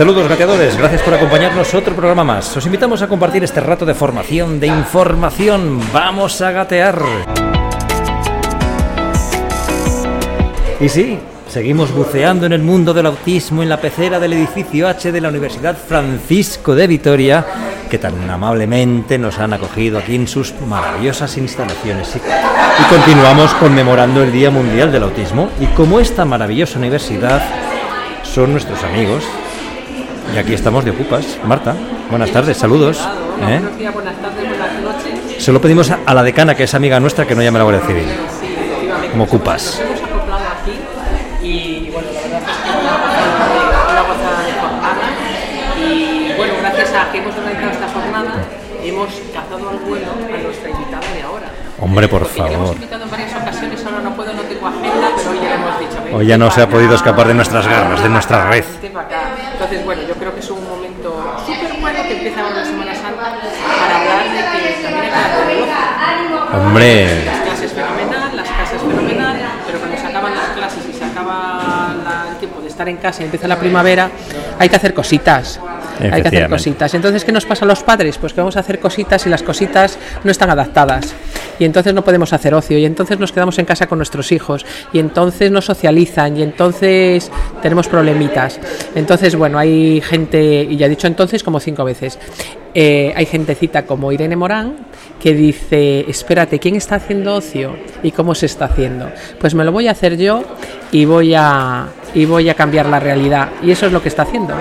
Saludos gateadores, gracias por acompañarnos otro programa más. Os invitamos a compartir este rato de formación, de información. Vamos a gatear. Y sí, seguimos buceando en el mundo del autismo en la pecera del edificio H de la Universidad Francisco de Vitoria, que tan amablemente nos han acogido aquí en sus maravillosas instalaciones. Y, continuamos conmemorando el Día Mundial del Autismo. Y como esta maravillosa universidad son nuestros amigos, y aquí estamos de ocupas. Marta, buenas tardes, saludos. ¿Eh? Buenos días, buenas tardes, buenas noches. Se lo pedimos a, la decana, que es amiga nuestra, que no llame a la Guardia Civil. Como ocupas. La que hemos organizado esta jornada hemos cazado al vuelo a nuestra invitada de ahora. Hombre, por Porque ya le hemos favor. invitado en varias ocasiones, ahora no puedo, no tengo agenda, pero hoy ya hemos dicho. "Vente Hoy ya no se ha podido escapar de nuestras garras, de nuestra red. vente para acá". Entonces, bueno, yo creo que es un momento súper bueno que empieza ahora la Semana Santa para hablar de que también hay que dar el ocio. Hombre, Las clases fenomenal, las clases fenomenal, pero cuando se acaban las clases y se acaba la- el tiempo de estar en casa y empieza la primavera, hay que hacer cositas. Hay que hacer cositas. Entonces, ¿qué nos pasa a los padres? Pues que vamos a hacer cositas y las cositas no están adaptadas. Y entonces no podemos hacer ocio. Y entonces nos quedamos en casa con nuestros hijos. Y entonces nos socializan. Y entonces tenemos problemitas. Entonces, bueno, hay gente, y ya he dicho entonces como cinco veces, eh, hay gentecita como Irene Morán que dice, espérate, ¿quién está haciendo ocio y cómo se está haciendo? Pues me lo voy a hacer yo y voy a, y voy a cambiar la realidad. Y eso es lo que está haciendo.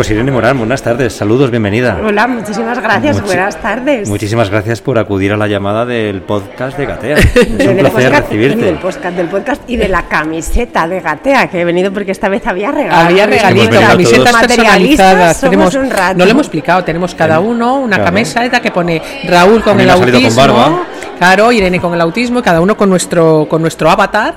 Pues Irene Morán, buenas tardes, saludos, bienvenida. Hola, muchísimas gracias, Muchi- buenas tardes. Muchísimas gracias por acudir a la llamada del podcast de Gatea. Es un Del placer podcast- recibirte. Del podcast, del podcast y de la camiseta de Gatea, que he venido porque esta vez había regalos. Había venido camisetas personalizadas. Tenemos, un rato. no lo hemos explicado, tenemos cada uno una Claro. camiseta que pone Raúl con el salido con autismo, barba. Claro, Irene con el autismo, y cada uno con nuestro con nuestro avatar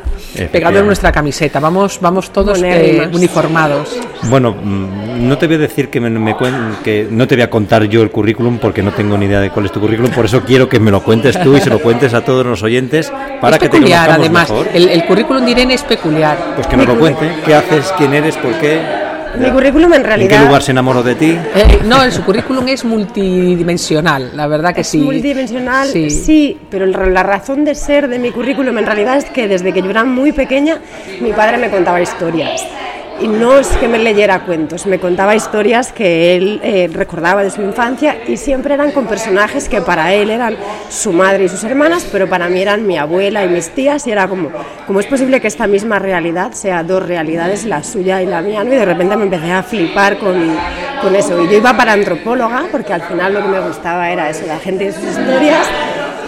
pegado en nuestra camiseta. Vamos, vamos todos eh, uniformados. Bueno, mm, no te voy a decir que me, me cuen- que no te voy a contar yo el currículum porque no tengo ni idea de cuál es tu currículum, por eso quiero que me lo cuentes tú y se lo cuentes a todos los oyentes para es que te peculiar, conozcamos además. mejor. El, el currículum de Irene es peculiar. Pues que nos lo cuente, qué haces, quién eres, por qué, Mi currículum en en qué realidad lugar se enamoró de ti. Eh, no, su currículum es multidimensional, la verdad que es sí. multidimensional, Sí. sí. pero el- la razón de ser de mi currículum en realidad es que desde que yo era muy pequeña mi padre me contaba historias. Y no es que me leyera cuentos, me contaba historias que él eh, recordaba de su infancia y siempre eran con personajes que para él eran su madre y sus hermanas, pero para mí eran mi abuela y mis tías y era como, ¿cómo es posible que esta misma realidad sea dos realidades, la suya y la mía? ¿no? Y de repente me empecé a flipar con, con eso. Y yo iba para antropóloga porque al final lo que me gustaba era eso, la gente y sus historias.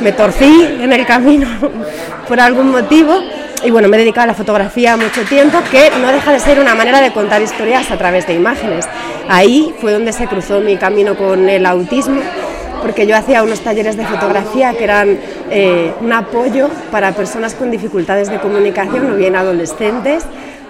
Me torcí en el camino por algún motivo y bueno, me he dedicado a la fotografía mucho tiempo, que no deja de ser una manera de contar historias a través de imágenes. Ahí fue donde se cruzó mi camino con el autismo, porque yo hacía unos talleres de fotografía que eran eh, un apoyo para personas con dificultades de comunicación, o bien adolescentes,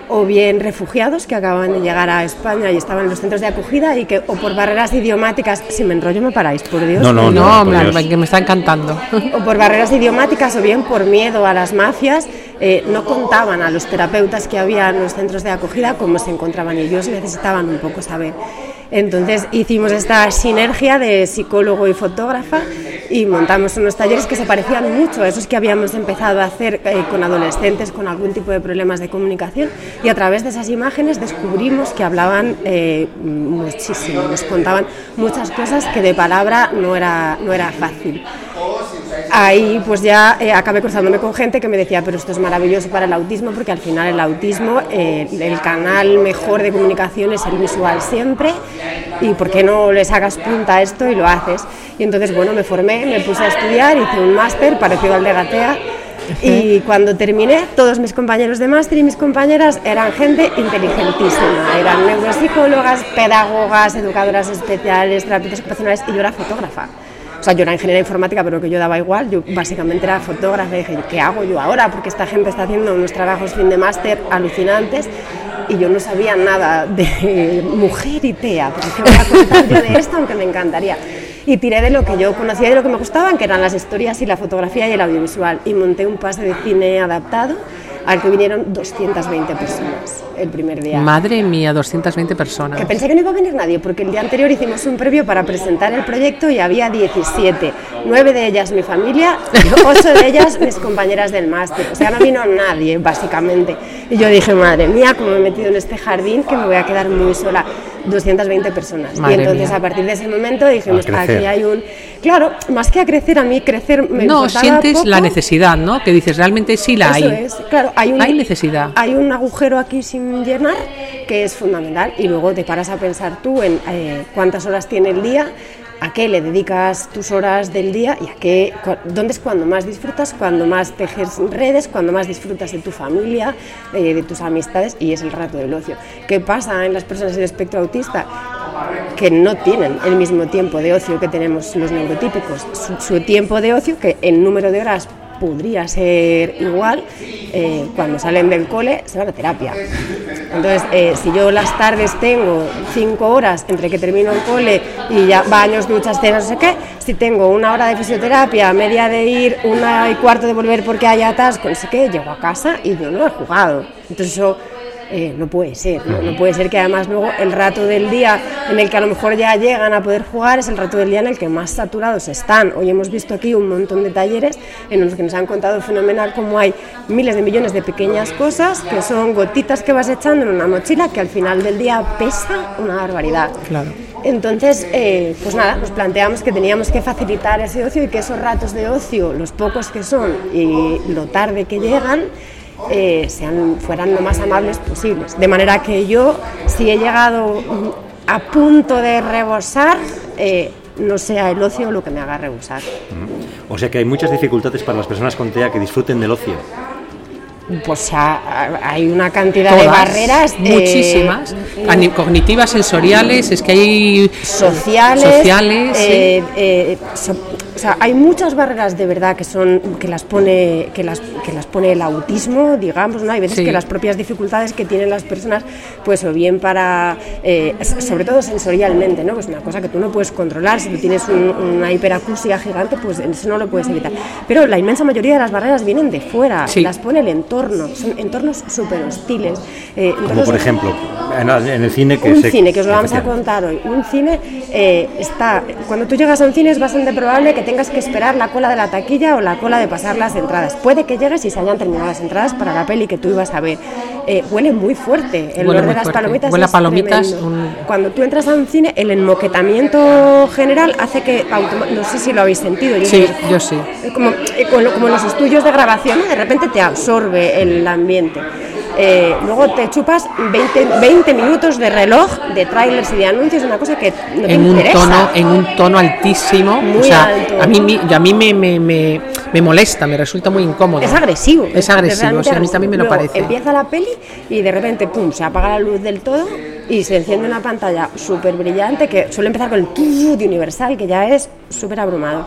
o bien refugiados que acaban de llegar a España y estaban en los centros de acogida y que o por barreras idiomáticas, si me enrollo me paráis, por Dios. No, no, No, Dios. que me está encantando. o por barreras idiomáticas o bien por miedo a las mafias, eh, no contaban a los terapeutas que había en los centros de acogida cómo se encontraban y ellos necesitaban un poco saber. Entonces hicimos esta sinergia de psicólogo y fotógrafa y montamos unos talleres que se parecían mucho a esos que habíamos empezado a hacer eh, con adolescentes con algún tipo de problemas de comunicación y a través de esas imágenes descubrimos que hablaban eh, muchísimo, nos contaban muchas cosas que de palabra no era, no era fácil. Ahí pues ya eh, acabé cruzándome con gente que me decía, pero esto es maravilloso para el autismo, porque al final el autismo, eh, el canal mejor de comunicación es el visual siempre, y ¿por qué no le sacas punta a esto y lo haces? Y entonces, bueno, me formé, me puse a estudiar, hice un máster parecido al de Gatea, y cuando terminé, todos mis compañeros de máster y mis compañeras eran gente inteligentísima, eran neuropsicólogas, pedagogas, educadoras especiales, terapeutas ocupacionales, y yo era fotógrafa. Sea, yo era ingeniera informática, pero que yo daba igual. Yo básicamente era fotógrafa y dije, ¿qué hago yo ahora? Porque esta gente está haciendo unos trabajos fin de máster alucinantes y yo no sabía nada de mujer y TEA. ¿Por qué voy a contar yo de esto? Aunque me encantaría. Y tiré de lo que yo conocía y de lo que me gustaban, que eran las historias y la fotografía y el audiovisual. Y monté un pase de cine adaptado al que vinieron 220 personas el primer día. Madre mía, 220 personas. Que pensé que no iba a venir nadie, porque el día anterior hicimos un previo para presentar el proyecto y había 17. Nueve de ellas mi familia, ocho de ellas mis compañeras del máster. O sea, no vino nadie, básicamente. Y yo dije, madre mía, como me he metido en este jardín, que me voy a quedar muy sola. 220 personas. y entonces a partir de ese momento dijimos, aquí hay un... Claro, más que a crecer, a mí crecer me No, sientes la necesidad, ¿no? Que dices, realmente sí la Eso hay. Es. Claro, hay, un, hay necesidad. Hay un agujero aquí sin llenar que es fundamental y luego te paras a pensar tú en eh, cuántas horas tiene el día a qué le dedicas tus horas del día y a qué, dónde es cuando más disfrutas, cuando más tejes redes, cuando más disfrutas de tu familia, eh, de tus amistades y es el rato del ocio. ¿Qué pasa en las personas en espectro autista? que no tienen el mismo tiempo de ocio que tenemos los neurotípicos. su tiempo de ocio, que el número de horas podría ser igual, eh, cuando salen del cole se van a terapia. Entonces, eh, si yo las tardes tengo cinco horas entre que termino el cole y ya baños, duchas, cenas, no sé qué, si tengo una hora de fisioterapia, media de ir, una y cuarto de volver porque hay atasco, no sé qué, llego a casa y yo no he jugado. Entonces eso eh, no puede ser, ¿no? puede ser que además luego el rato del día en el que a lo mejor ya llegan a poder jugar es el rato del día en el que más saturados están. Hoy hemos visto aquí un montón de talleres en los que nos han contado fenomenal cómo hay miles de millones de pequeñas cosas que son gotitas que vas echando en una mochila que al final del día pesa una barbaridad. Claro. Entonces, eh, pues nada, nos planteamos que teníamos que facilitar ese ocio y que esos ratos de ocio, los pocos que son y lo tarde que llegan, eh, sean, fueran lo más amables posibles. De manera que yo, si he llegado a punto de rebosar, eh, no sea el ocio lo que me haga rebosar. O sea que hay muchas dificultades para las personas con TEA que disfruten del ocio. Pues hay una cantidad de barreras. Eh, muchísimas. cognitivas, sensoriales, es que hay. Sociales. sociales o sea, hay muchas barreras de verdad que son que las pone que las que las pone el autismo, digamos, ¿no? Hay veces que las propias dificultades que tienen las personas, pues o bien para, eh, sobre todo sensorialmente, ¿no? Pues una cosa que tú no puedes controlar. Si tú tienes una hiperacusia gigante, pues eso no lo puedes evitar. Pero la inmensa mayoría de las barreras vienen de fuera, las pone el entorno, son entornos súper hostiles. Eh, Como por ejemplo, en, el cine que un cine que os lo vamos a contar hoy. Un cine eh, está cuando tú llegas a un cine es bastante probable que tengas que esperar la cola de la taquilla o la cola de pasar las entradas. Puede que llegues y se hayan terminado las entradas para la peli que tú ibas a ver. Eh, huele muy fuerte. El olor de las palomitas. Huele a palomitas. Cuando tú entras a un cine, el enmoquetamiento general hace que. No sé si lo habéis sentido. Yo sí, yo sí. Como, eh, como, los estudios de grabación, de repente te absorbe el ambiente. Eh, luego te chupas 20, 20, minutos de reloj de trailers y de anuncios, una cosa que no te en un tono En un tono altísimo. Muy alto. A mí, a mí me, me, me, me, molesta, me resulta muy incómodo. Es agresivo. Es agresivo, a mí también me lo parece. Empieza la peli y de repente, pum, se apaga la luz del todo y se enciende una pantalla súper brillante que suele empezar con el de universal, que ya es súper abrumado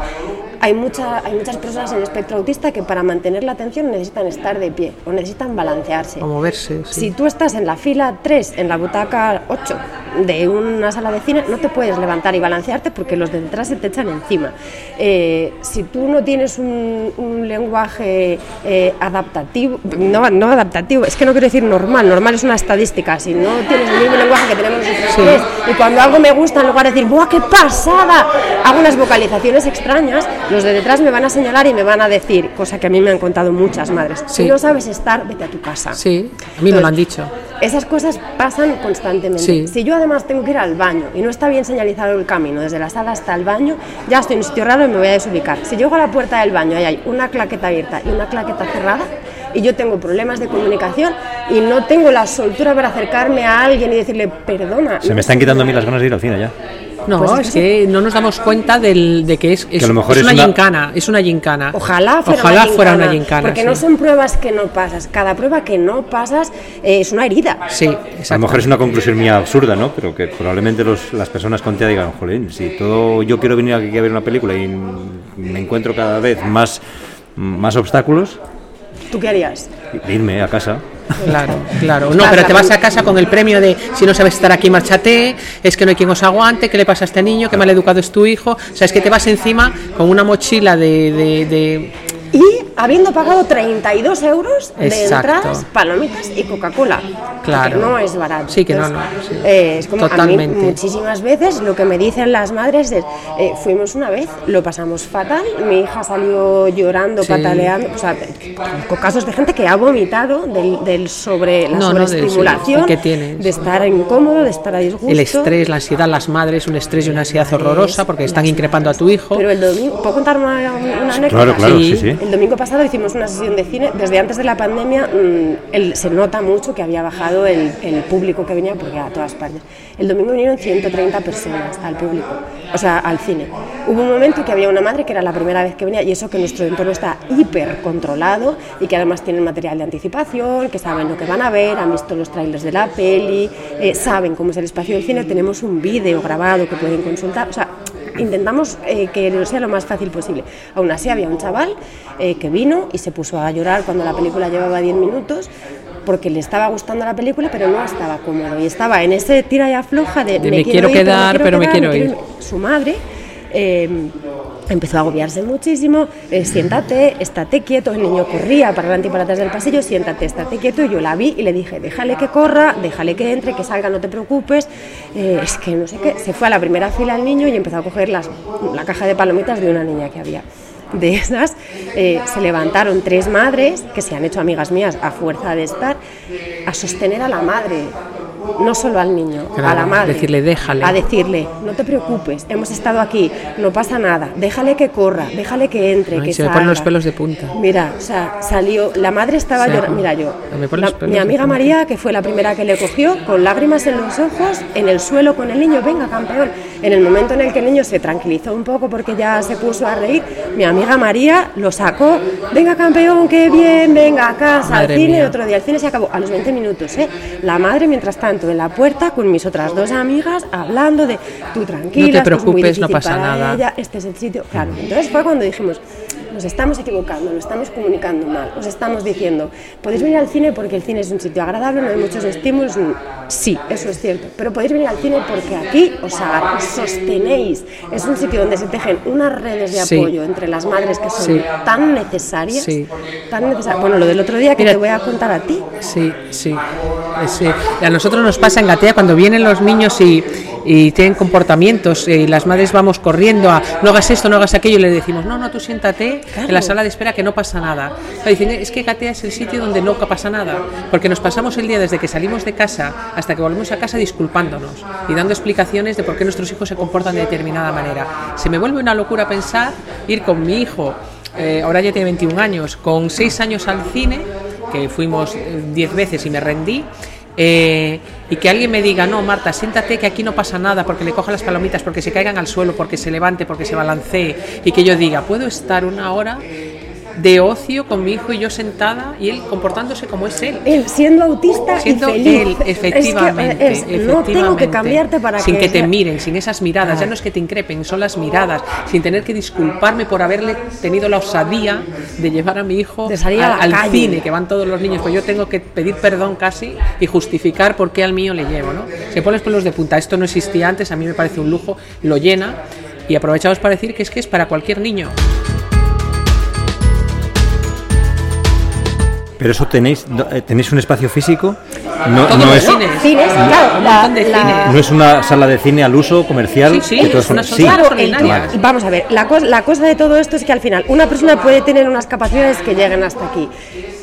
hay, mucha, hay muchas personas en el espectro autista que para mantener la atención necesitan estar de pie o necesitan balancearse. O moverse. Si tú estás en la fila 3, en la butaca 8 de una sala de cine, no te puedes levantar y balancearte porque los de detrás se te echan encima. Eh, si tú no tienes un, lenguaje eh, adaptativo, no, no, adaptativo, es que no quiero decir normal, normal es una estadística, si no tienes el mismo lenguaje que tenemos nosotros y cuando algo me gusta, en lugar de decir, ¡buah, qué pasada! Hago unas vocalizaciones extrañas, los de detrás me van a señalar y me van a decir, cosa que a mí me han contado muchas madres, si no sabes estar, vete a tu casa. Sí, a mí me lo han dicho. Esas cosas pasan constantemente. Sí. Si yo además tengo que ir al baño y no está bien señalizado el camino desde la sala hasta el baño, ya estoy en un sitio raro y me voy a desubicar. Si llego a la puerta del baño y hay una claqueta abierta y una claqueta cerrada y yo tengo problemas de comunicación y no tengo la soltura para acercarme a alguien y decirle, perdona. Se me están quitando a mí las ganas de ir al cine ya. No, Pues es que no nos damos cuenta del, de que es, es, a lo mejor es es una una- gincana, es una gincana. Ojalá fuera Ojalá una fuera gincana, una gincana, Porque sí. no son pruebas que no pasas. Cada prueba que no pasas eh, es una herida. Sí, A lo mejor es una conclusión mía absurda, ¿no? Pero que probablemente los- las personas con TEA digan, jolín, si todo yo quiero venir aquí a ver una película y me encuentro cada vez más, más obstáculos, ¿Tú qué harías? irme a casa. Claro, claro. No, pero te vas a casa con el premio de si no sabes estar aquí, márchate, es que no hay quien os aguante, qué le pasa a este niño, qué mal educado es tu hijo. O sea, es que te vas encima con una mochila de... de- de- Y habiendo pagado 32 euros de Exacto. entradas, palomitas y Coca-Cola. Claro. Que no es barato. Sí, que no, Entonces, no, sí. eh, es como Totalmente. a mí muchísimas veces lo que me dicen las madres es, eh, fuimos una vez, lo pasamos fatal, mi hija salió llorando, Sí. pataleando, o sea, con casos de gente que ha vomitado del, del sobre, la No, no, sobreestimulación, sí, que tiene, de sí. estar incómodo, de estar a disgusto. el estrés, la ansiedad, las madres, un estrés y una ansiedad horrorosa porque están increpando a tu hijo. Pero el domingo, ¿puedo contar una, una anécdota? Claro, claro, Sí. sí, sí. El domingo pasado hicimos una sesión de cine. Desde antes de la pandemia mm, se nota mucho que había bajado el, público que venía porque a todas partes. El domingo vinieron 130 personas al público, o sea, al cine. Hubo un momento que había una madre que era la primera vez que venía y eso que nuestro entorno está hiper controlado y que además tienen material de anticipación, que saben lo que van a ver, han visto los trailers de la peli, eh, saben cómo es el espacio del cine. Tenemos un vídeo grabado que pueden consultar. O sea, intentamos eh, que lo sea lo más fácil posible. Aún así había un chaval eh, que vino y se puso a llorar cuando la película llevaba 10 minutos porque le estaba gustando la película pero no estaba cómodo y estaba en ese tira y afloja de, De me quiero ir, quedar, pero me quiero ir". Su madre eh, empezó a agobiarse muchísimo, eh, siéntate, estate quieto, el niño corría para adelante y para atrás del pasillo, siéntate, estate quieto, y yo la vi y le dije, déjale que corra, déjale que entre, que salga, no te preocupes, eh, es que no sé qué, se fue a la primera fila el niño y empezó a coger las, la caja de palomitas de una niña que había. De esas eh, se levantaron tres madres, que se han hecho amigas mías a fuerza de estar, a sostener a la madre, no solo al niño, a la madre. decirle, "Déjale". A decirle, no te preocupes, hemos estado aquí, no pasa nada, déjale que corra, déjale que entre, Ay, que se me ponen los salga". pelos de punta. Mira, o sea, salió, la madre estaba llorando, mira yo, la- mi amiga. María, que fue la primera que le cogió, con lágrimas en los ojos, en el suelo con el niño, venga campeón. En el momento en el que el niño se tranquilizó un poco porque ya se puso a reír, mi amiga María lo sacó, venga campeón, qué bien, venga a casa, Madre al cine, mía. otro día el cine se acabó a los 20 minutos, ¿eh? La madre, mientras tanto, en la puerta con mis otras dos amigas, hablando de, tú tranquila, No te esto es muy preocupes, no pasa nada". ella, este es el sitio. Claro, entonces fue cuando dijimos, nos estamos equivocando, lo estamos comunicando mal, os estamos diciendo, podéis venir al cine porque el cine es un sitio agradable, no hay muchos estímulos, sí, eso es cierto, pero podéis venir al cine porque aquí os sostenéis, es un sitio donde se tejen unas redes de Sí. apoyo entre las madres que son Sí. tan necesarias, Sí. tan necesarias. Bueno, lo del otro día que Mira- te voy a contar a ti, Sí, sí. Eh, a nosotros nos pasa en Gatea cuando vienen los niños y, y tienen comportamientos eh, y las madres vamos corriendo a no hagas esto, no hagas aquello y le decimos, no, no, tú siéntate en la sala de espera que no pasa nada. Claro, dicen, es que Gatea es el sitio donde no pasa nada, porque nos pasamos el día desde que salimos de casa hasta que volvemos a casa disculpándonos y dando explicaciones de por qué nuestros hijos se comportan de determinada manera. Se me vuelve una locura pensar ir con mi hijo, eh, ahora ya tiene 21 años, con 6 años al cine que fuimos eh, diez veces y me rendí, eh, y que alguien me diga, no, Marta, siéntate que aquí no pasa nada, porque le coja las palomitas, porque se caigan al suelo, porque se levante, porque se balancee, y que yo diga, puedo estar una hora de ocio con mi hijo y yo sentada y él comportándose como es él. él siendo autista Siendo y feliz. él, Es que, efectivamente, es, efectivamente. no tengo que cambiarte para sin que... que te miren, sin esas miradas, ya no es que te increpen, son las miradas, sin tener que disculparme por haberle tenido la osadía de llevar a mi hijo De salir a al, calle. cine, que van todos los niños, pues yo tengo que pedir perdón casi y justificar por qué al mío le llevo, ¿no? Se pone los pelos de punta, esto no existía antes, a mí me parece un lujo, lo llena y aprovechamos para decir que es que es para cualquier niño. Pero eso tenéis, no, eh, tenéis un espacio físico, no, Todos no los es, cines. Cines, claro, la- la- cines. no es una sala de cine al uso comercial. Sí, sí, que todos es una son- sola- Claro, el- vamos a ver, la, cos- la cosa de todo esto es que al final una persona puede tener unas capacidades que lleguen hasta aquí.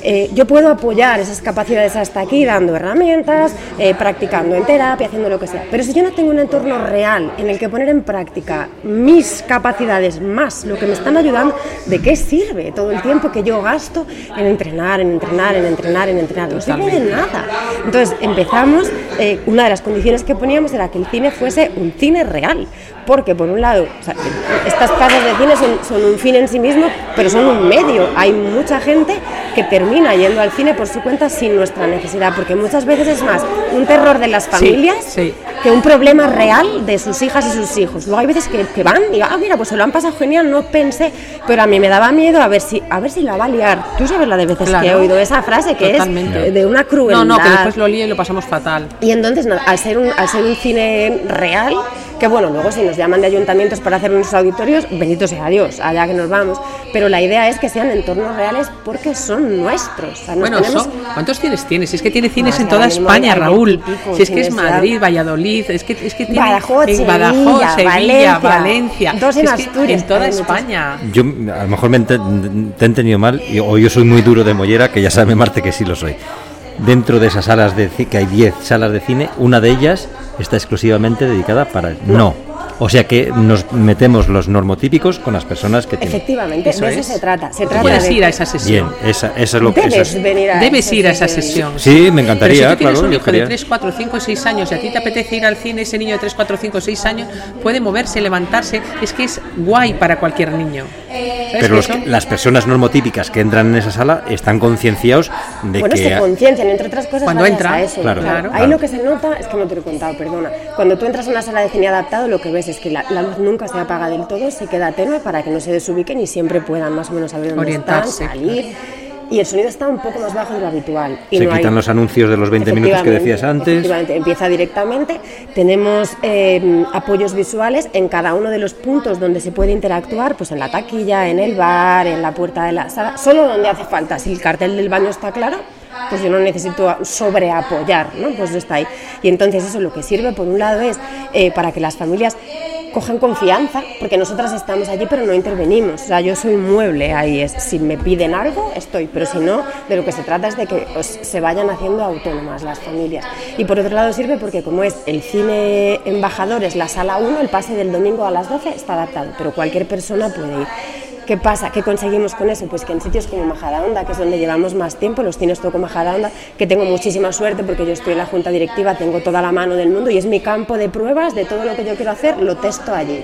Eh, yo puedo apoyar esas capacidades hasta aquí dando herramientas, eh, practicando en terapia, haciendo lo que sea. Pero si yo no tengo un entorno real en el que poner en práctica mis capacidades más lo que me están ayudando, ¿de qué sirve todo el tiempo que yo gasto en entrenar, en entrenar, en entrenar, en entrenar? No sirve de nada. Entonces empezamos, eh, una de las condiciones que poníamos era que el cine fuese un cine real, porque por un lado, estas casas de cine son, son, un fin en sí mismo, pero son un medio. Hay mucha gente que termina yendo al cine por su cuenta sin nuestra necesidad, porque muchas veces es más un terror de las familias que un problema real de sus hijas y sus hijos. Luego hay veces que, que, van y, ah, mira, pues se lo han pasado genial, no pensé, pero a mí me daba miedo a ver si, a ver si la va a liar. Tú sabes la de veces que he oído esa frase, que es de una crueldad. No, no, que después lo lía y lo pasamos fatal. Y entonces, al ser un, al ser un cine real, que bueno, luego si nos llaman de ayuntamientos para hacer unos auditorios, bendito sea Dios, allá que nos vamos, pero la idea es que sean entornos reales porque son nuestros. O sea, bueno, son, ¿cuántos cines tienes? Si es que tiene cines en toda España, Raúl. Si es que es Madrid, Valladolid, es que, es que tiene Badajoz, en Badajoz, Sevilla, Valencia, Valencia, dos en es Asturias, en toda. España. Yo a lo mejor me ente- te he entendido mal, y- o yo soy muy duro de mollera, que ya sabe Marte que sí lo soy. Dentro de esas salas de cine, que hay 10 salas de cine, una de ellas está exclusivamente dedicada para... No. O sea que nos metemos los normotípicos con las personas que tienen... Efectivamente, Eso de eso es. se trata. Se trata puedes de ir a esa sesión. Bien, esa, esa es lo que... esa Debes es- venir a Debes ir a esa sesión. Sí, me Pero si encantaría, tú tienes claro. un hijo de quería- 3, 4, 5, 6 años y a ti te apetece ir al cine, ese niño de 3, 4, 5, 6 años puede moverse, levantarse, es que es guay para cualquier niño. ¿Sabes Pero los las personas normotípicas que entran en esa sala están concienciados de Bueno, que... se conciencian, entre otras cosas, Cuando entra, eso. claro, claro. Ahí lo que se nota, es que no te lo he contado, perdona. Cuando tú entras a una sala de cine adaptado, lo que ves es que la, la luz nunca se apaga del todo, se queda tenue para que no se desubiquen y siempre puedan más o menos saber dónde Orientarse, están, salir. Y el sonido está un poco más bajo de lo habitual. Y se no hay- quitan los anuncios de los 20 minutos que decías antes. Efectivamente, empieza directamente. Tenemos eh, apoyos visuales en cada uno de los puntos donde se puede interactuar, pues en la taquilla, en el bar, en la puerta de la sala, solo donde hace falta. Si el cartel del baño está claro, pues yo no necesito sobreapoyar, ¿no? Pues está ahí. Y entonces eso lo que sirve, por un lado, es eh, para que las familias cojan confianza, porque nosotras estamos allí pero no intervenimos. O sea, yo soy mueble ahí, es si me piden algo, estoy, pero si no, de lo que se trata es de que se vayan haciendo autónomas las familias. Y por otro lado sirve porque como es el cine embajadores, la sala 1, el pase del domingo a las 12 está adaptado, pero cualquier persona puede ir. ¿Qué pasa? ¿Qué conseguimos con eso? Pues que en sitios como Majadahonda, que es donde llevamos más tiempo, los cines Toco Majadahonda, que tengo muchísima suerte porque yo estoy en la junta directiva, tengo toda la mano del mundo y es mi campo de pruebas de todo lo que yo quiero hacer, lo testo allí.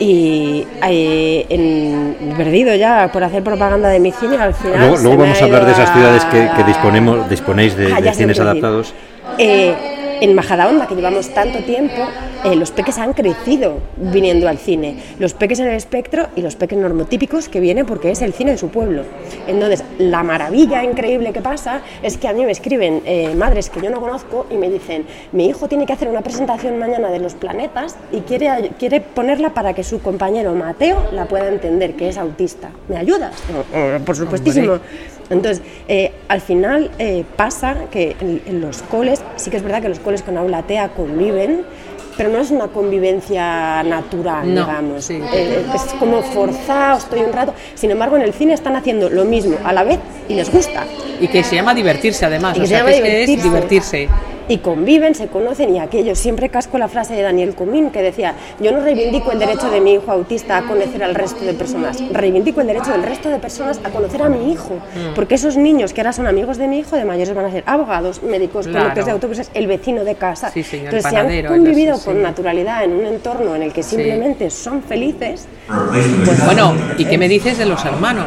Y eh, en perdido ya por hacer propaganda de mi cine, al final. Luego, vamos a hablar de esas ciudades que, disponemos, disponéis de, Ah, de cines adaptados. Eh, en Majadahonda, que llevamos tanto tiempo, eh, los peques han crecido viniendo al cine. Los peques en el espectro y los peques normotípicos que vienen porque es el cine de su pueblo. Entonces, la maravilla increíble que pasa es que a mí me escriben eh, madres que yo no conozco y me dicen, mi hijo tiene que hacer una presentación mañana de los planetas y quiere, quiere ponerla para que su compañero Mateo la pueda entender, que es autista. ¿Me ayudas? "Oh, oh, por supuestísimo. Entonces, eh, al final eh, pasa que en, en los coles, sí que es verdad que los coles con aula TEA conviven, pero no es una convivencia natural, No, digamos. sí. Eh, es como forzado, estoy un rato. Sin embargo, en el cine están haciendo lo mismo a la vez y les gusta. Y que se llama divertirse además, Y que o se sea, llama que es, que es divertirse. Y conviven, se conocen y aquello. Siempre casco la frase de Daniel Comín que decía, yo no reivindico el derecho de mi hijo autista a conocer al resto de personas, reivindico el derecho del resto de personas a conocer a mi hijo. Porque esos niños que ahora son amigos de mi hijo, de mayores van a ser abogados, médicos, Claro. conductores de autobuses, el vecino de casa. Sí, señor, Entonces, si han convivido sí, con sí. naturalidad en un entorno en el que simplemente son felices, pues Bueno, ¿y qué me dices de los hermanos?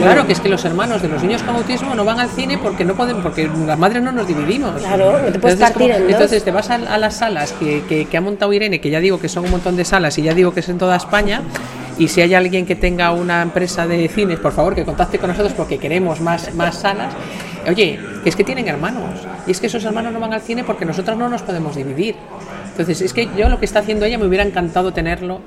Claro que es que los hermanos de los niños con autismo no van al cine porque no pueden, porque las madres no nos dividimos. Claro, no te partir en entonces te vas a, a las salas que, que- que ha montado Irene, que ya digo que son un montón de salas y ya digo que es en toda España. Y si hay alguien que tenga una empresa de cines, por favor que contacte con nosotros porque queremos más, más salas. Oye, es que tienen hermanos. Y es que esos hermanos no van al cine porque nosotros no nos podemos dividir. Entonces, es que yo lo que está haciendo ella me hubiera encantado tenerlo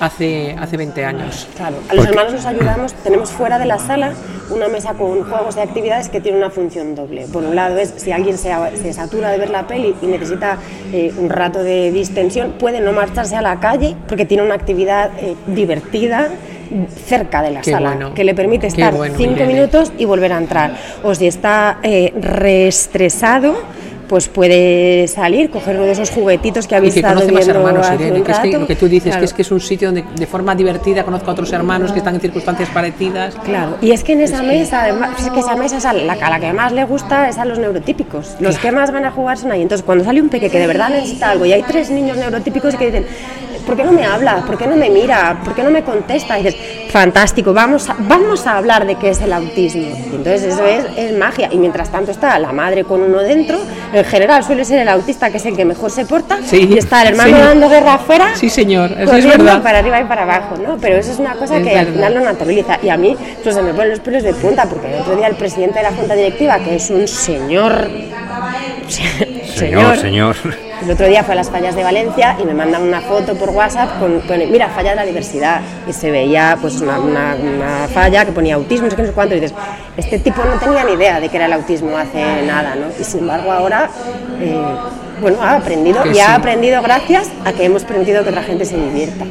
hace, hace 20 años. Claro, a los hermanos nos ayudamos, tenemos fuera de la sala una mesa con juegos de actividades que tiene una función doble. Por un lado es si alguien se, se satura de ver la peli y necesita eh, un rato de distensión, puede no marcharse a la calle porque tiene una actividad eh, divertida cerca de la Qué sala, bueno. que le permite estar bueno, cinco Irene. minutos y volver a entrar. O si está eh, reestresado, pues puede salir, coger uno de esos juguetitos que ha Y que conoce más hermanos, Irene, que es que lo que tú dices, Claro. que es que es un sitio donde de forma divertida conozco a otros hermanos que están en circunstancias parecidas. Claro, y es que en esa mesa, además, es que esa mesa es a la, a la que más le gusta es a los neurotípicos. Los que más van a jugar son ahí. Entonces, cuando sale un peque que de verdad necesita algo y hay tres niños neurotípicos que dicen, ¿por qué no me habla? ¿Por qué no me mira? ¿Por qué no me contesta? Y dices, fantástico, vamos a, vamos a hablar de qué es el autismo. Entonces, eso es, es magia. Y mientras tanto está la madre con uno dentro, en general suele ser el autista que es el que mejor se porta, Sí, y está el hermano sí. dando guerra afuera. Sí, señor, eso es verdad. para arriba y para abajo, ¿no? Pero eso es una cosa Es que al final lo naturaliza. Y a mí pues, se me ponen los pelos de punta, porque el otro día el presidente de la Junta Directiva, que es un señor. Señor, señor. El otro día fue a las fallas de Valencia y me mandan una foto por WhatsApp con, mira, falla de la diversidad. Y se veía pues una, una- una falla que ponía autismo, no sé qué, no sé cuánto. Y dices, este tipo no tenía ni idea de que era el autismo hace nada, ¿no? Y sin embargo ahora, eh, bueno, ha aprendido Que y sí. ha aprendido gracias a que hemos permitido que otra gente se divierta.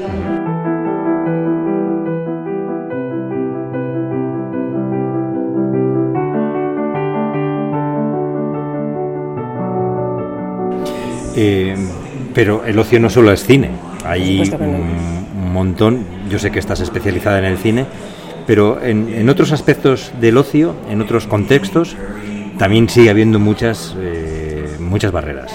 Eh, pero el ocio no solo es cine. Hay no. un, un montón. Yo sé que estás especializada en el cine, pero en, en otros aspectos del ocio, en otros contextos, también sigue habiendo muchas, eh, muchas barreras.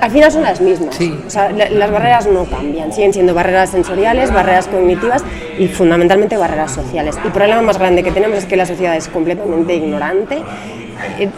Al final son las mismas. Sí. O sea, la- las barreras no cambian, siguen siendo barreras sensoriales, barreras cognitivas y fundamentalmente barreras sociales. El problema más grande que tenemos es que la sociedad es completamente ignorante. Eh,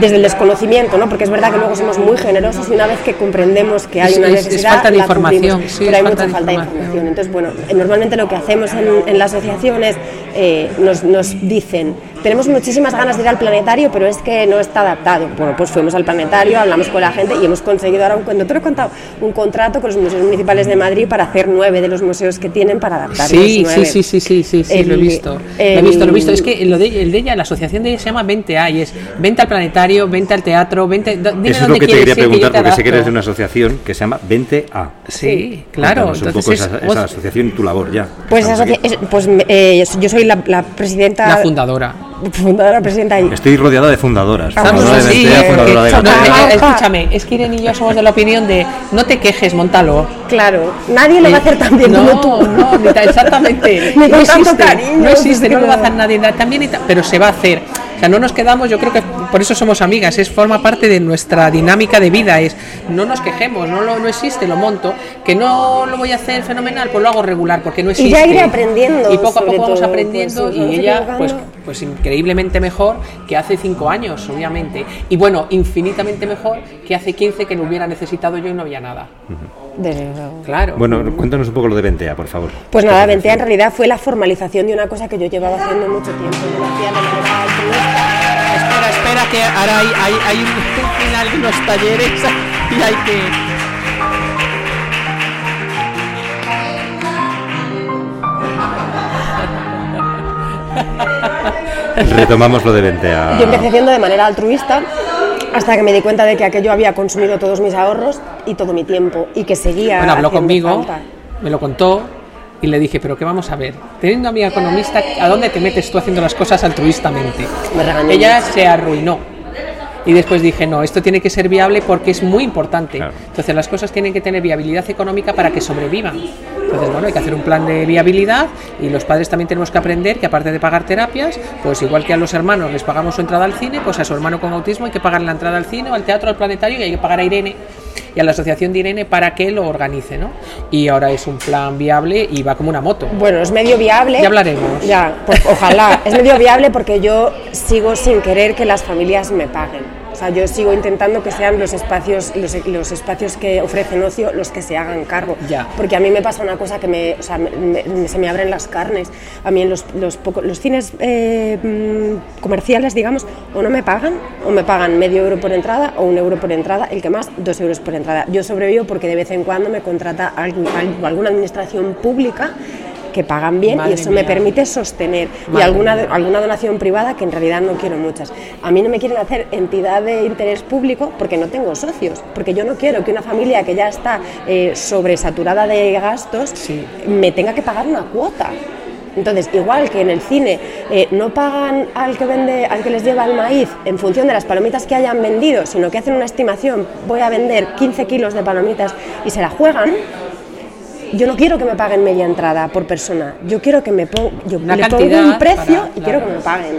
Desde el desconocimiento, ¿no? porque es verdad que luego somos muy generosos y una vez que comprendemos que hay Es- una es- es necesidad, falta de la información, sí, pero es hay falta mucha de falta de información. Entonces, bueno, eh, normalmente lo que hacemos en, en la asociación es, eh, nos, nos dicen, tenemos muchísimas ganas de ir al planetario, pero es que no está adaptado. Bueno, pues fuimos al planetario, hablamos con la gente y hemos conseguido ahora un, cuando te lo he contado, un contrato con los museos municipales de Madrid para hacer nueve de los museos que tienen para adaptar Sí, sí, sí, sí, sí, sí, sí, lo he El- visto. Lo he el- visto, lo he visto. Es que lo de, el de ella, la asociación de ella se llama 20A y es vente al planetario, vente al teatro, vente. do- Dime Eso es lo que te quería que preguntar, te porque sé que eres de una asociación que se llama 20A. Sí, claro. Cuéntanos un poco es esa, esa asociación y tu labor ya. Pues, es- pues eh, yo soy la, la presidenta. la fundadora. Fundadora, presidenta y Estoy rodeada de fundadoras. Estamos Fundadora de así, 20A, fundadora de que No, choca- Gantera. Rafa. escúchame, es que Irene y yo somos de la opinión de no te quejes, montalo. Claro, nadie lo va a hacer tan bien no, como tú. No, ni exactamente. Ni con no tanto existe, cariño, no existe, no lo va a hacer nadie na- también, y ta- pero se va a hacer. O sea, no nos quedamos, yo creo que por eso somos amigas, es forma parte de nuestra dinámica de vida, es no nos quejemos, no lo, no existe, lo monto, que no lo voy a hacer fenomenal, pues lo hago regular, porque no Y existe. ya iré aprendiendo, Y poco a poco vamos todo, aprendiendo pues, y ella, pues, pues increíblemente mejor que hace cinco años, obviamente. Y bueno, infinitamente mejor que hace 15 que lo hubiera necesitado yo y no había nada. Desde luego. Claro. Bueno, cuéntanos un poco lo de 20A, por favor. Pues nada, Ventea en realidad fue la formalización de una cosa que yo llevaba haciendo mucho tiempo. Yo hacía de manera altruista. Espera, espera, que ahora hay, hay, hay un, en algunos talleres y hay que... Retomamos lo de 20A. Yo empecé haciendo de manera altruista hasta que me di cuenta de que aquello había consumido todos mis ahorros y todo mi tiempo y que seguía. Bueno, habló conmigo, falta. me lo contó y le dije, pero ¿qué vamos a ver? Teniendo a mi economista, ¿a dónde te metes tú haciendo las cosas altruistamente? Me Ella se arruinó. Y después dije, no, esto tiene que ser viable porque es muy importante. Claro. Entonces las cosas tienen que tener viabilidad económica para que sobrevivan. Entonces, bueno, hay que hacer un plan de viabilidad y los padres también tenemos que aprender que aparte de pagar terapias, pues igual que a los hermanos les pagamos su entrada al cine, pues a su hermano con autismo hay que pagar la entrada al cine o al teatro, al planetario y hay que pagar a Irene y a la asociación de Irene para que lo organice, ¿no? Y ahora es un plan viable y va como una moto. Bueno, es medio viable. Ya hablaremos. Ya, pues ojalá. es medio viable porque yo sigo sin querer que las familias me paguen. Sea, yo sigo intentando que sean los espacios, los, los espacios que ofrecen ocio los que se hagan cargo. Ya. Porque a mí me pasa una cosa que me, o sea, me- me- se me abren las carnes. A mí en los, los, poco- los cines eh, mm, comerciales, digamos, o no me pagan, o me pagan medio euro por entrada, o un euro por entrada, el que más, dos euros por entrada. Yo sobrevivo porque de vez en cuando me contrata alguien- alguna administración pública que pagan bien Madre y eso me permite sostener. y alguna, mía. alguna donación privada que en realidad no quiero muchas. A mí no me quieren hacer entidad de interés público porque no tengo socios, porque yo no quiero que una familia que ya está eh, sobresaturada de gastos Sí. me tenga que pagar una cuota. Entonces, igual que en el cine eh, no pagan al que vende, al que les lleva el maíz en función de las palomitas que hayan vendido, sino que hacen una estimación, voy a vender 15 kilos de palomitas y se la juegan. Yo no quiero que me paguen media entrada por persona. Yo quiero que me ponga, yo Una le pongo un precio para- y quiero que me paguen.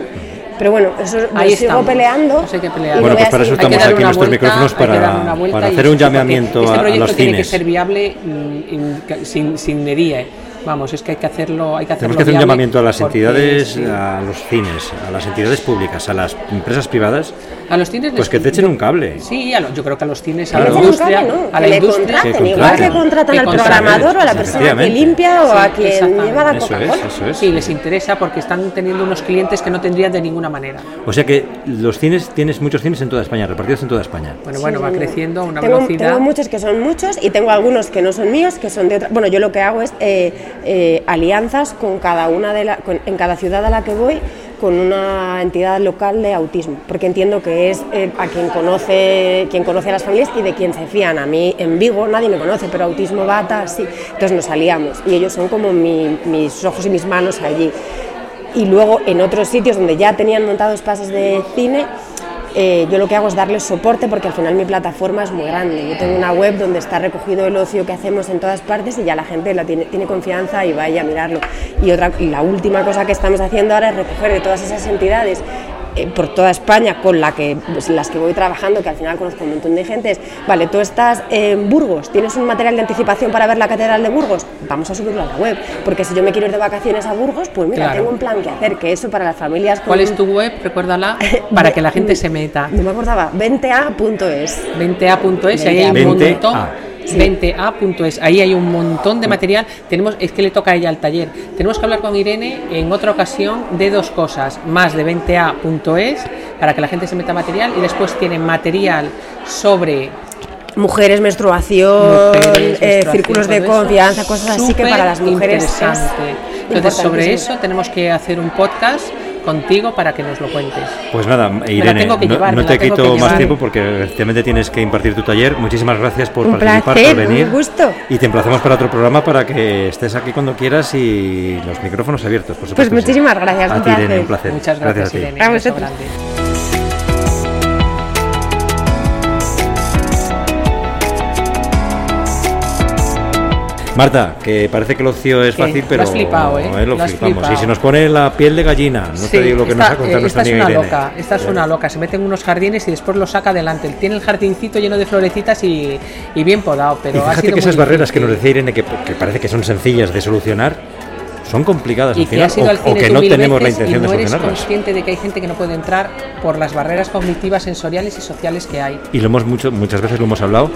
Pero bueno, eso lo Ahí sigo peleando. Eso hay que pelear. Bueno, pues a para eso estamos aquí una nuestros vuelta, micrófonos para- hacer un llamamiento este a- a proyecto los tiene que cines. ser viable mm, in- sin, sin. ¿eh? Vamos, es que hay que hacerlo, hay que hacerlo Tenemos que hacer un llamamiento a las porque, entidades, sí. a los cines, a las entidades públicas, a las empresas privadas, A los cines pues les- que te echen un cable. Sí, a lo- yo creo que a los cines, a la industria, cable, ¿no? a la que industria, contraten, Que igual que contraten. contratan al contraten. programador o a la persona que limpia o a quien lleva la Eso es, eso es. Sí, les interesa porque están teniendo unos clientes que no tendrían de ninguna manera. O sea que los cines, tienes muchos cines en toda España, repartidos en toda España. Bueno, Sí, bueno, va creciendo a una tengo, velocidad. Tengo muchos que son muchos y tengo algunos que no son míos, que son de otra. Bueno, yo lo que hago es eh, eh, alianzas con cada una de la, con- en cada ciudad a la que voy con una entidad local de autismo, porque entiendo que es eh, a quien conoce, quien conoce a las familias y de quien se fían. A mí en Vigo nadie me conoce, pero autismo bata sí. Entonces nos aliamos y ellos son como mi- mis ojos y mis manos allí. Y luego en otros sitios donde ya tenían montados pases de cine, eh, yo lo que hago es darles soporte porque al final mi plataforma es muy grande. Yo tengo una web donde está recogido el ocio que hacemos en todas partes y ya la gente tiene, tiene confianza y vaya a mirarlo. Y, otra, y la última cosa que estamos haciendo ahora es recoger de todas esas entidades eh, por toda España con la que, pues, las que voy trabajando, que al final conozco un montón de gente, es, vale, tú estás en Burgos, tienes un material de anticipación para ver la Catedral de Burgos, vamos a subirlo a la web, porque si yo me quiero ir de vacaciones a Burgos, pues mira, Claro. tengo un plan que hacer, que eso para las familias... con- ¿Cuál es tu web? Recuérdala para que la gente se meta. No me acordaba, 20a.es. 20a.es, ahí hay un 20A. montón. 20a.es, ahí hay un montón de material. Tenemos, es que le toca a ella al taller. Tenemos que hablar con Irene en otra ocasión de dos cosas, más de 20a.es para que la gente se meta material y después tiene material sobre Mujeres, menstruación, mujeres, eh, menstruación, círculos de confianza, cosas así que para las mujeres es. Entonces, sobre eso tenemos que hacer un podcast contigo para que nos lo cuentes. Pues nada, Irene, no, llevar, no me te quito más tiempo porque efectivamente tienes que impartir tu taller. Muchísimas gracias por Un participar, placer, por venir. un gusto. Y te emplazamos para otro programa para que estés aquí cuando quieras y los micrófonos abiertos, por supuesto. Pues que sí. muchísimas gracias, A ti, Irene, un placer. Muchas gracias, a ti. Irene. A Marta, que parece que el ocio es fácil, Lo pero has flipado, ¿eh? lo Lo has flipamos. flipado. Y se nos pone la piel de gallina. No te digo lo que nos esta, ha contado eh, nuestra esta es amiga una Irene. loca, esta es una loca. Se mete en unos jardines y después lo saca adelante. Tiene el jardincito lleno de florecitas y, y bien podado, pero Y ha fíjate sido que esas barreras que nos difícil. decía Irene, que, que parece que son sencillas de solucionar, son complicadas y al que final, o, al o cine que no tenemos la intención y de no eres solucionarlas. consciente de que hay gente que no puede entrar por las barreras cognitivas, sensoriales y sociales que hay. Y lo hemos mucho, muchas veces lo hemos hablado,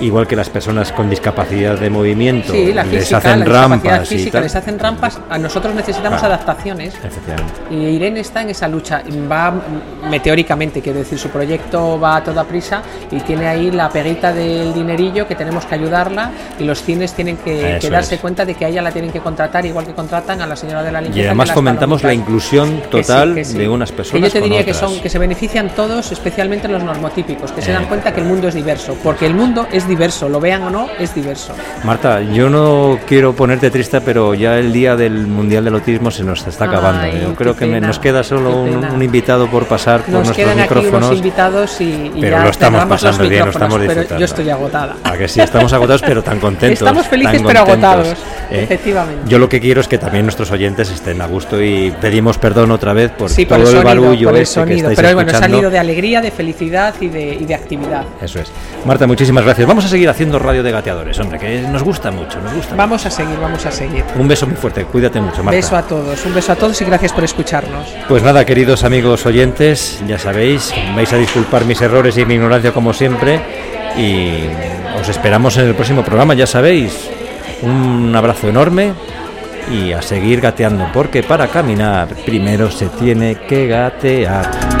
igual que las personas con discapacidad de movimiento Sí, la les física, hacen la rampas y física, tal. les hacen rampas. A nosotros necesitamos Claro. adaptaciones. Y Irene está en esa lucha, va meteóricamente, quiero decir, su proyecto va a toda prisa y tiene ahí la peguita del dinerillo que tenemos que ayudarla y los cines tienen que, que darse es. cuenta de que a ella la tienen que contratar igual que contratan a la señora de la limpieza. Y que además las fomentamos la inclusión Que sí, total que sí. de unas Que personas yo te con diría que otras. son que se benefician todos, especialmente los normotípicos, que se dan Eh. cuenta que el mundo es diverso, porque el mundo es diverso, lo vean o no, es diverso. Marta, yo no quiero ponerte triste, pero ya el día del Mundial del Autismo se nos está acabando. Ay, yo creo que me- nos queda solo un, invitado por pasar por Nos nuestros quedan aquí micrófonos. unos invitados y, y pero ya lo estamos pasando bien, lo estamos pero disfrutando. yo estoy agotada. A que sí, estamos agotados, pero tan contentos. Estamos felices, tan pero contentos, agotados, efectivamente. Yo lo que quiero es que también nuestros oyentes estén a gusto y pedimos perdón otra vez por Sí, todo por el, el, sonido, barullo por el ese que sonido, estáis pero bueno, escuchando. salido de alegría, de felicidad y de, y de actividad. Eso es. Marta, muchísimas gracias. Vamos a seguir haciendo radio de gateadores, hombre, que nos gusta mucho, nos gusta. Vamos a seguir, vamos a seguir. Un beso muy fuerte, cuídate mucho, Marta. Beso a todos, un beso a todos y gracias por escucharnos. Pues nada, queridos amigos oyentes, ya sabéis, vais a disculpar mis errores y mi ignorancia como siempre y os esperamos en el próximo programa, ya sabéis. Un abrazo enorme y a seguir gateando, porque para caminar primero se tiene que gatear.